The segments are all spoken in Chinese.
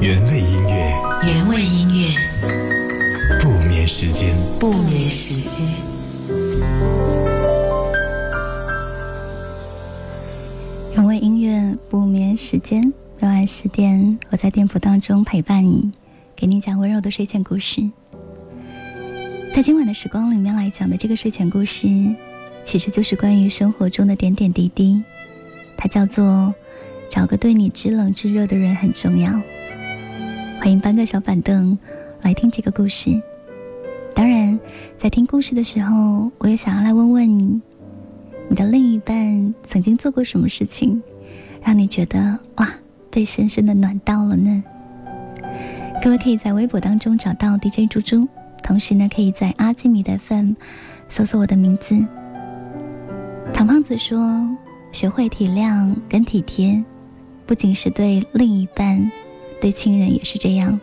原味音乐，原味音乐，不眠时间，不眠时间。原味音乐，不眠时间。每晚十点，我在店铺当中陪伴你，给你讲温柔的睡前故事。在今晚的时光里面来讲的这个睡前故事，其实就是关于生活中的点点滴滴。它叫做“找个对你知冷知热的人很重要”。欢迎搬个小板凳来听这个故事。当然，在听故事的时候，我也想要来问问你：你的另一半曾经做过什么事情，让你觉得哇，被深深的暖到了呢？各位可以在微博当中找到 DJ 猪猪，同时呢，可以在阿基米德 FM 搜索我的名字。唐胖子说。学会体谅跟体贴，不仅是对另一半，对亲人也是这样。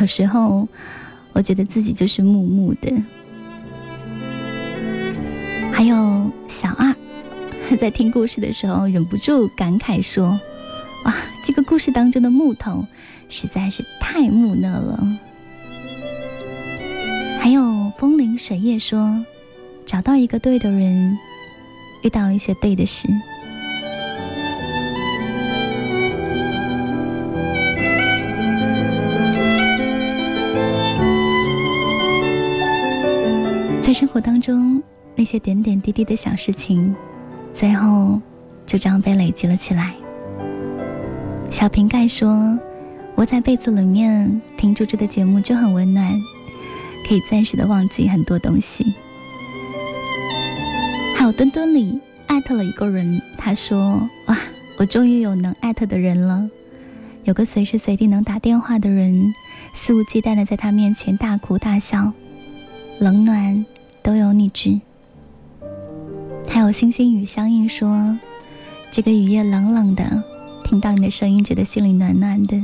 有时候，我觉得自己就是木木的。还有小二，在听故事的时候忍不住感慨说：“哇，这个故事当中的木头实在是太木讷了。”还有风铃水叶说：“找到一个对的人。”遇到一些对的事，生活当中那些点点滴滴的小事情，最后就这样被累积了起来。小瓶盖说：“窝在被子里面听猪猪的节目就很温暖，可以暂时的忘记很多东西。”还有墩墩里艾特了一个人，他说：“哇，我终于有能艾特的人了，有个随时随地能打电话的人，肆无忌惮的在他面前大哭大笑，冷暖都有你知。”还有星星雨相应说：“这个雨夜冷冷的，听到你的声音，觉得心里暖暖的。”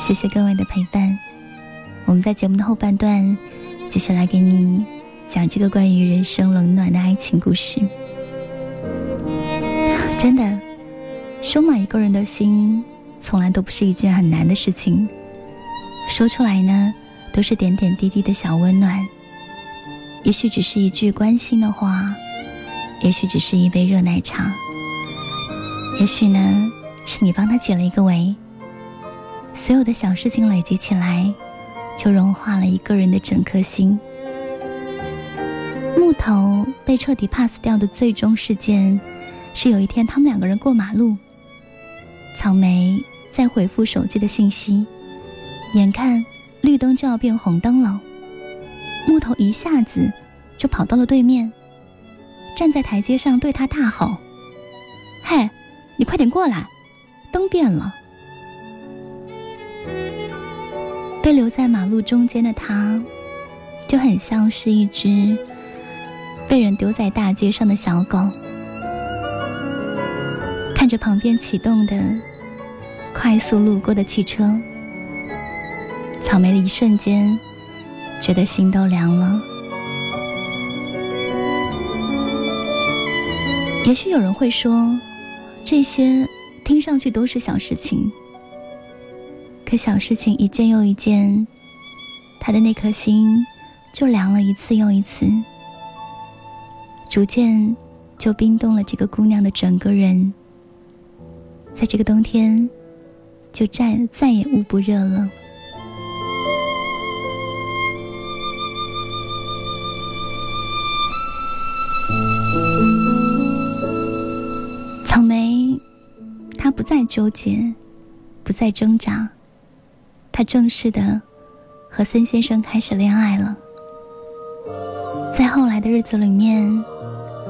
谢谢各位的陪伴，我们在节目的后半段继续来给你。讲这个关于人生冷暖的爱情故事，真的，收买一个人的心，从来都不是一件很难的事情。说出来呢，都是点点滴滴的小温暖。也许只是一句关心的话，也许只是一杯热奶茶，也许呢，是你帮他解了一个围。所有的小事情累积起来，就融化了一个人的整颗心。木头被彻底 pass 掉的最终事件，是有一天他们两个人过马路，草莓在回复手机的信息，眼看绿灯就要变红灯了，木头一下子就跑到了对面，站在台阶上对他大吼：“嘿，你快点过来，灯变了！”被留在马路中间的他，就很像是一只。被人丢在大街上的小狗，看着旁边启动的快速路过的汽车，草莓的一瞬间觉得心都凉了。也许有人会说，这些听上去都是小事情，可小事情一件又一件，他的那颗心就凉了一次又一次。逐渐就冰冻了这个姑娘的整个人，在这个冬天就再再也捂不热了。纠结，不再挣扎，她正式的和森先生开始恋爱了。在后来的日子里面。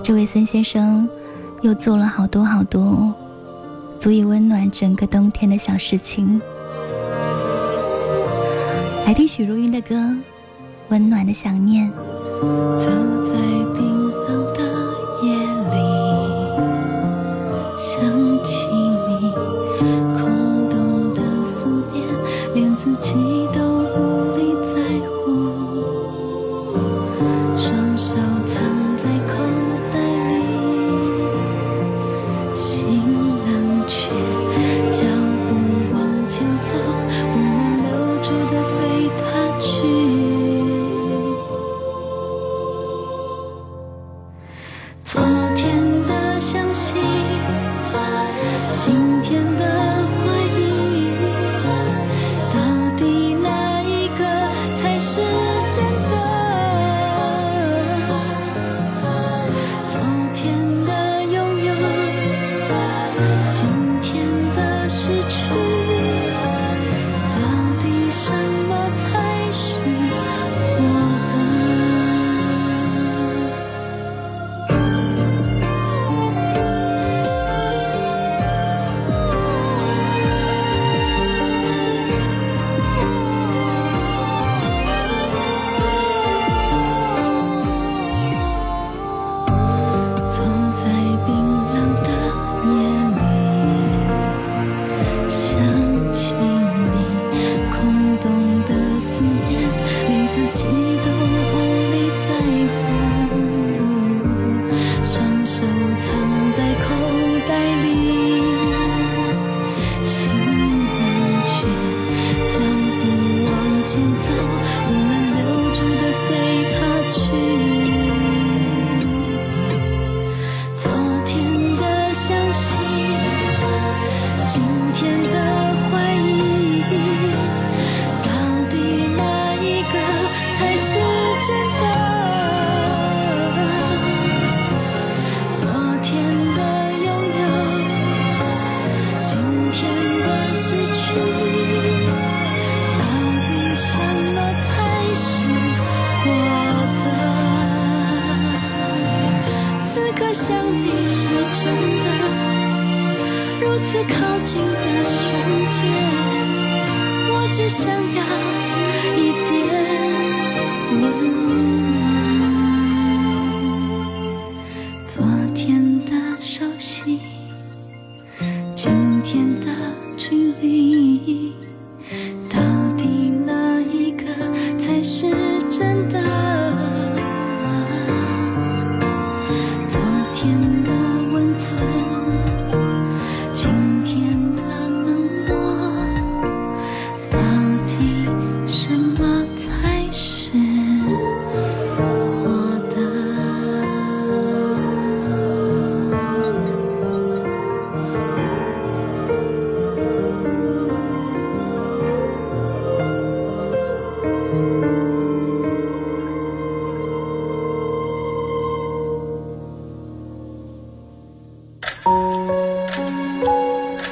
这位森先生又做了好多好多足以温暖整个冬天的小事情。来听许茹芸的歌《温暖的想念》。走在冰冷的夜里，想起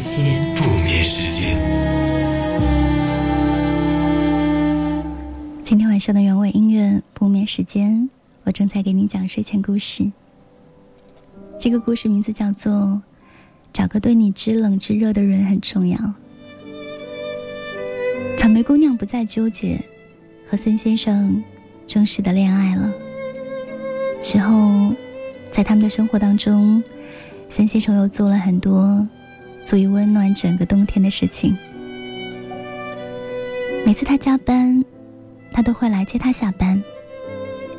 间。不眠时间。今天晚上的原味音乐不眠时间，我正在给你讲睡前故事。这个故事名字叫做《找个对你知冷知热的人很重要》。草莓姑娘不再纠结，和森先生正式的恋爱了。之后，在他们的生活当中，森先生又做了很多足以温暖整个冬天的事情。每次他加班，他都会来接他下班，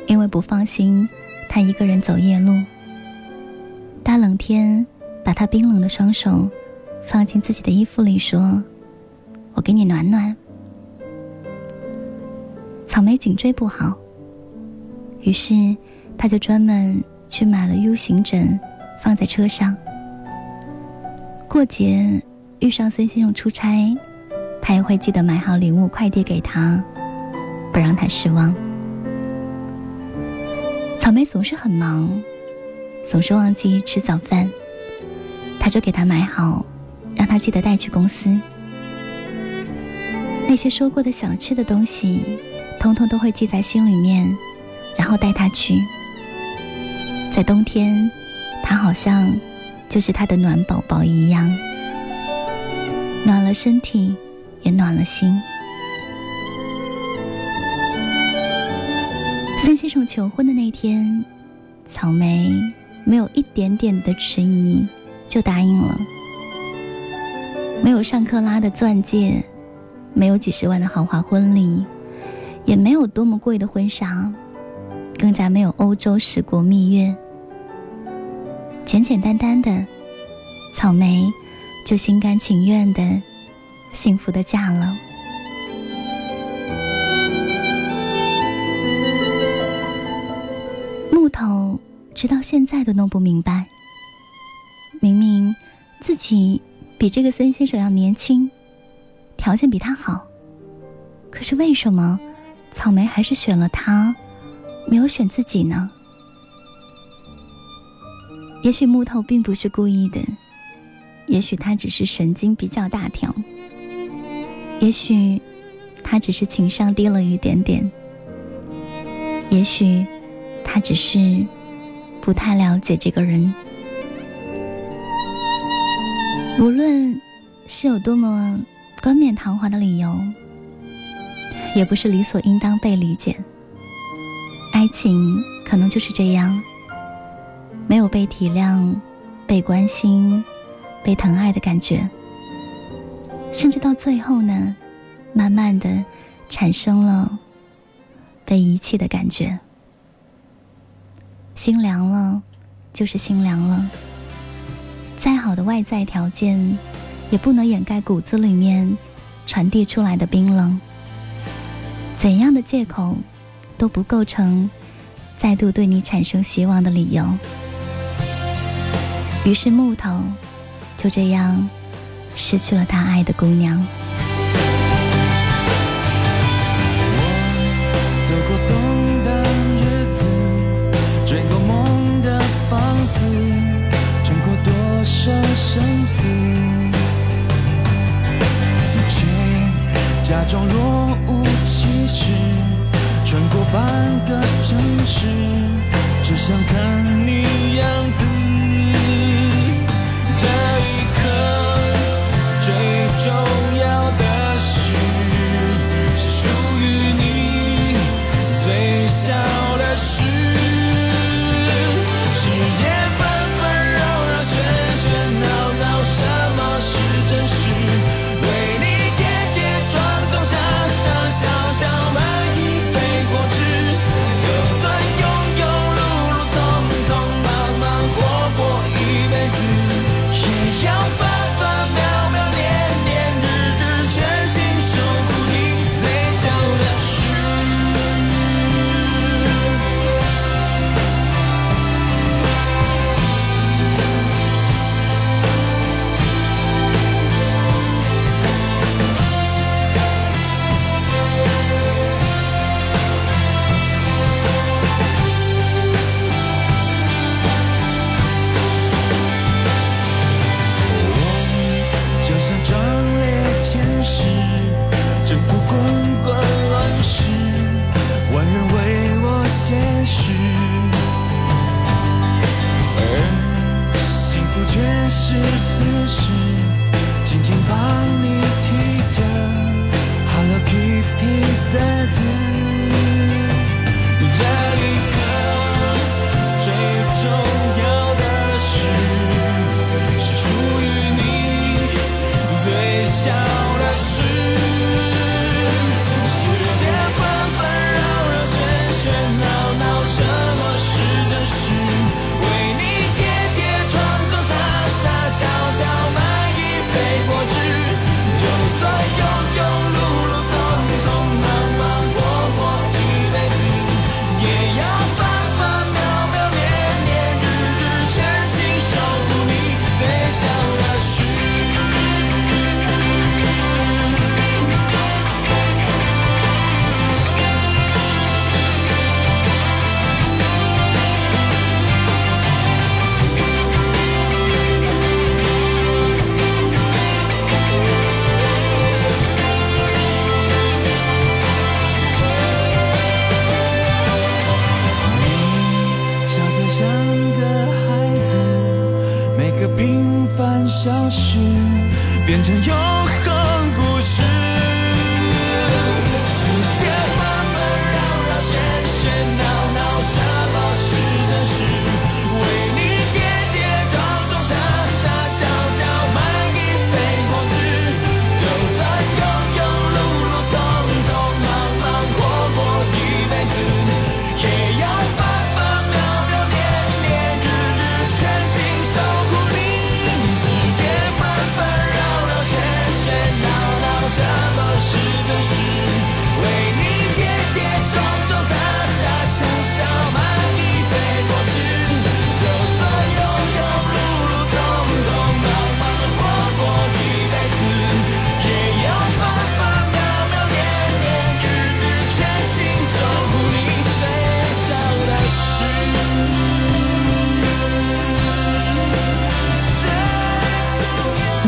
因为不放心他一个人走夜路。大冷天，把他冰冷的双手放进自己的衣服里，说：“我给你暖暖。”草莓颈椎不好，于是他就专门去买了 U 型枕，放在车上。过节遇上孙先生出差，他也会记得买好礼物快递给他，不让他失望。草莓总是很忙，总是忘记吃早饭，他就给他买好，让他记得带去公司。那些说过的想吃的东西，通通都会记在心里面，然后带他去。在冬天，他好像就是他的暖宝宝一样，暖了身体，也暖了心。森先生求婚的那天，草莓没有一点点的迟疑，就答应了。没有上克拉的钻戒，没有几十万的豪华婚礼，也没有多么贵的婚纱，更加没有欧洲十国蜜月。简简单单的，草莓就心甘情愿的、幸福的嫁了。木头直到现在都弄不明白，明明自己比这个森先生要年轻，条件比他好，可是为什么草莓还是选了他，没有选自己呢？也许木头并不是故意的，也许他只是神经比较大条，也许他只是情商低了一点点，也许他只是不太了解这个人。无论是有多么冠冕堂皇的理由，也不是理所应当被理解。爱情可能就是这样。没有被体谅、被关心、被疼爱的感觉，甚至到最后呢，慢慢的产生了被遗弃的感觉。心凉了，就是心凉了。再好的外在条件，也不能掩盖骨子里面传递出来的冰冷。怎样的借口，都不构成再度对你产生希望的理由。于是木头就这样失去了他爱的姑娘。生死，却假装若无其事，穿过半个城市，只想看你样子。这一刻，最重要的事是属于你最小的事。变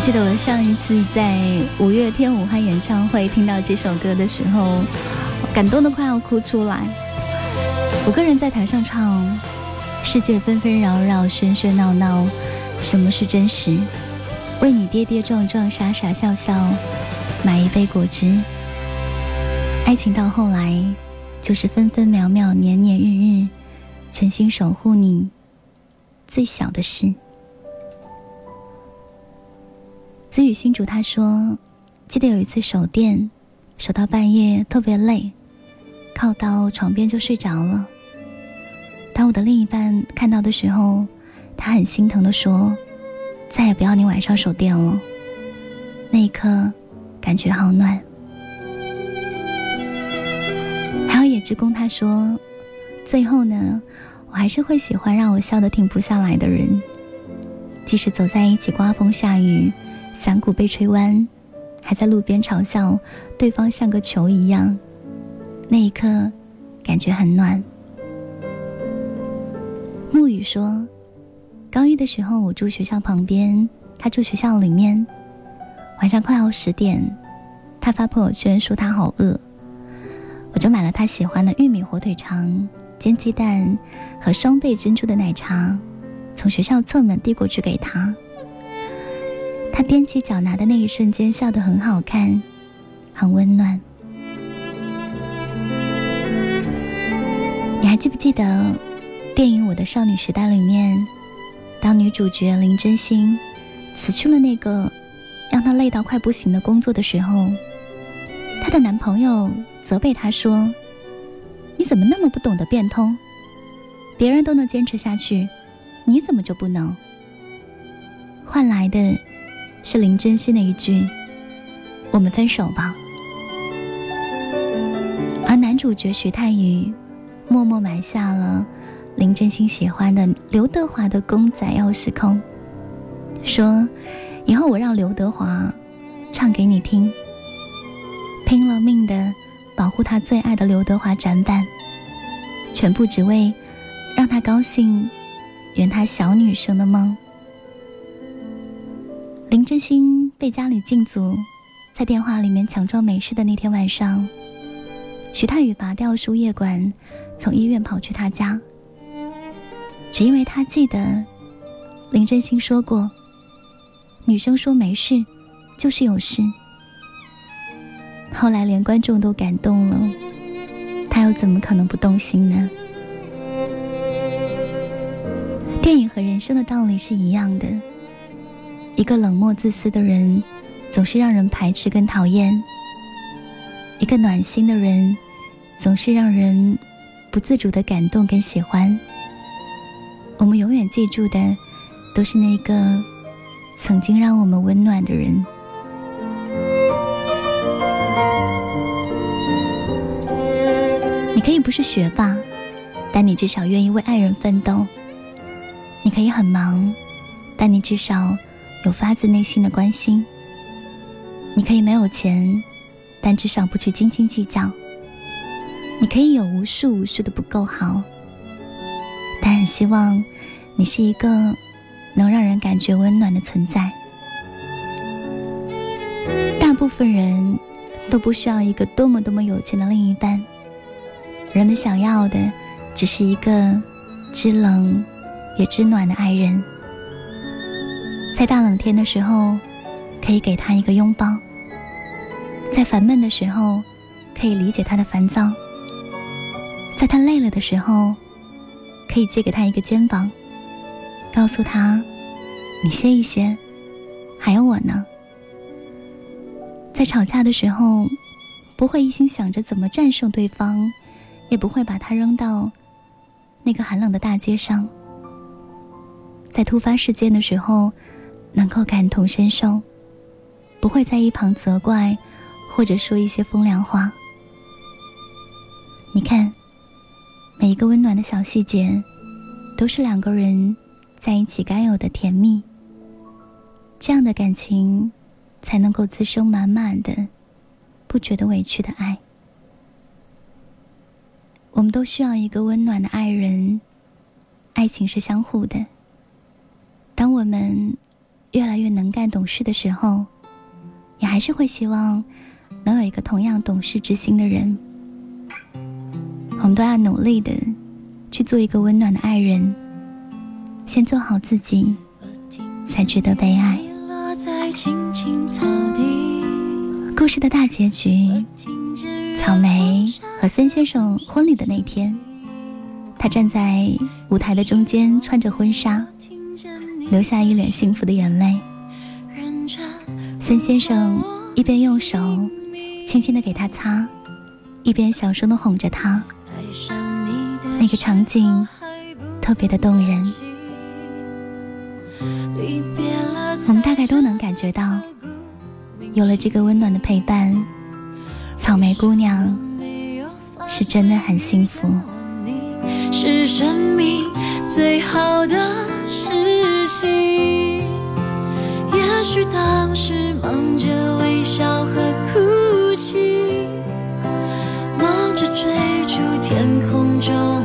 记得我上一次在五月天武汉演唱会听到这首歌的时候，感动的快要哭出来。我个人在台上唱：“世界纷纷扰扰，喧喧闹闹，什么是真实？为你跌跌撞撞，傻傻笑笑，买一杯果汁。爱情到后来，就是分分秒秒，年年日日，全心守护你最小的事。”子雨新竹他说，记得有一次守店，守到半夜特别累，靠到床边就睡着了。当我的另一半看到的时候，他很心疼的说：“再也不要你晚上守店了。”那一刻，感觉好暖。还有野之宫他说，最后呢，我还是会喜欢让我笑得停不下来的人。即使走在一起，刮风下雨，伞骨被吹弯，还在路边嘲笑对方像个球一样，那一刻感觉很暖。沐雨说，高一的时候我住学校旁边，他住学校里面，晚上快要十点，他发朋友圈说他好饿，我就买了他喜欢的玉米火腿肠、煎鸡蛋和双倍珍珠的奶茶。从学校侧门递过去给他，他踮起脚拿的那一瞬间，笑得很好看，很温暖。你还记不记得电影《我的少女时代》里面，当女主角林真心辞去了那个让她累到快不行的工作的时候，她的男朋友责备她说：“你怎么那么不懂得变通？别人都能坚持下去。”你怎么就不能？换来的，是林真心的一句：“我们分手吧。”而男主角徐太宇，默默埋下了林真心喜欢的刘德华的公仔钥匙扣，说：“以后我让刘德华唱给你听。”拼了命的保护他最爱的刘德华展板，全部只为让他高兴。圆他小女生的梦。林真心被家里禁足，在电话里面强装没事的那天晚上，徐太宇拔掉输液管，从医院跑去他家，只因为他记得林真心说过：“女生说没事，就是有事。”后来连观众都感动了，他又怎么可能不动心呢？电影和人生的道理是一样的。一个冷漠自私的人，总是让人排斥跟讨厌；一个暖心的人，总是让人不自主的感动跟喜欢。我们永远记住的，都是那个曾经让我们温暖的人。你可以不是学霸，但你至少愿意为爱人奋斗。你可以很忙，但你至少有发自内心的关心。你可以没有钱，但至少不去斤斤计较。你可以有无数无数的不够好，但很希望你是一个能让人感觉温暖的存在。大部分人都不需要一个多么多么有钱的另一半，人们想要的只是一个知冷。也知暖的爱人，在大冷天的时候，可以给他一个拥抱；在烦闷的时候，可以理解他的烦躁；在他累了的时候，可以借给他一个肩膀，告诉他：“你歇一歇，还有我呢。”在吵架的时候，不会一心想着怎么战胜对方，也不会把他扔到那个寒冷的大街上。在突发事件的时候，能够感同身受，不会在一旁责怪，或者说一些风凉话。你看，每一个温暖的小细节，都是两个人在一起该有的甜蜜。这样的感情，才能够滋生满满的，不觉得委屈的爱。我们都需要一个温暖的爱人，爱情是相互的。当我们越来越能干懂事的时候，也还是会希望能有一个同样懂事之心的人。我们都要努力的去做一个温暖的爱人，先做好自己，才值得被爱。故事的大结局，草莓和孙先生婚礼的那天，他站在舞台的中间，穿着婚纱。留下一脸幸福的眼泪。孙先生一边用手轻轻的给他擦，一边小声的哄着他。那个场景特别的动人。我们大概都能感觉到，有了这个温暖的陪伴，草莓姑娘是真的很幸福。是生命最好的。心，也许当时忙着微笑和哭泣，忙着追逐天空中。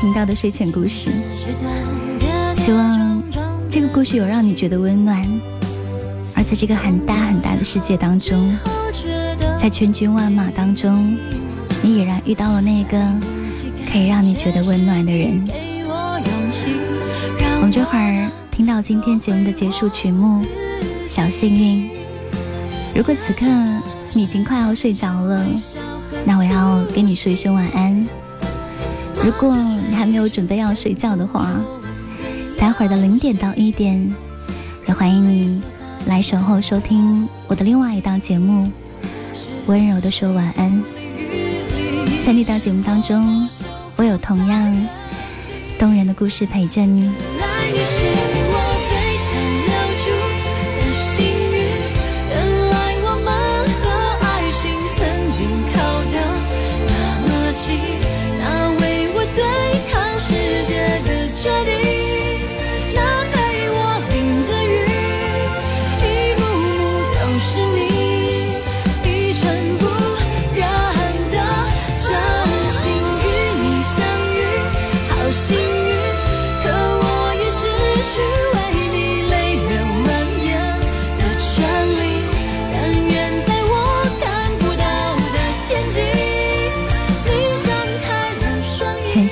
听到的睡前故事。希望这个故事有让你觉得温暖，而在这个很大很大的世界当中，在千军万马当中，你已然遇到了那个可以让你觉得温暖的人。我们这会儿听到今天节目的结束曲目《小幸运》。如果此刻你已经快要睡着了，那我要跟你说一声晚安。如果你还没有准备要睡觉的话，待会儿的零点到一点，也欢迎你来守候收听我的另外一档节目《温柔的说晚安》。在那档节目当中，我有同样动人的故事陪着你。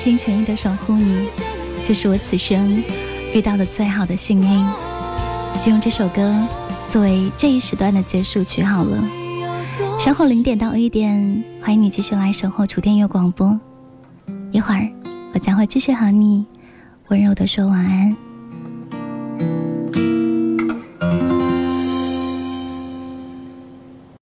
心全意的守护你，这是我此生遇到的最好的幸运。就用这首歌作为这一时段的结束曲好了。稍后零点到一点，欢迎你继续来守候楚天乐广播。一会儿，我将会继续和你温柔的说晚安。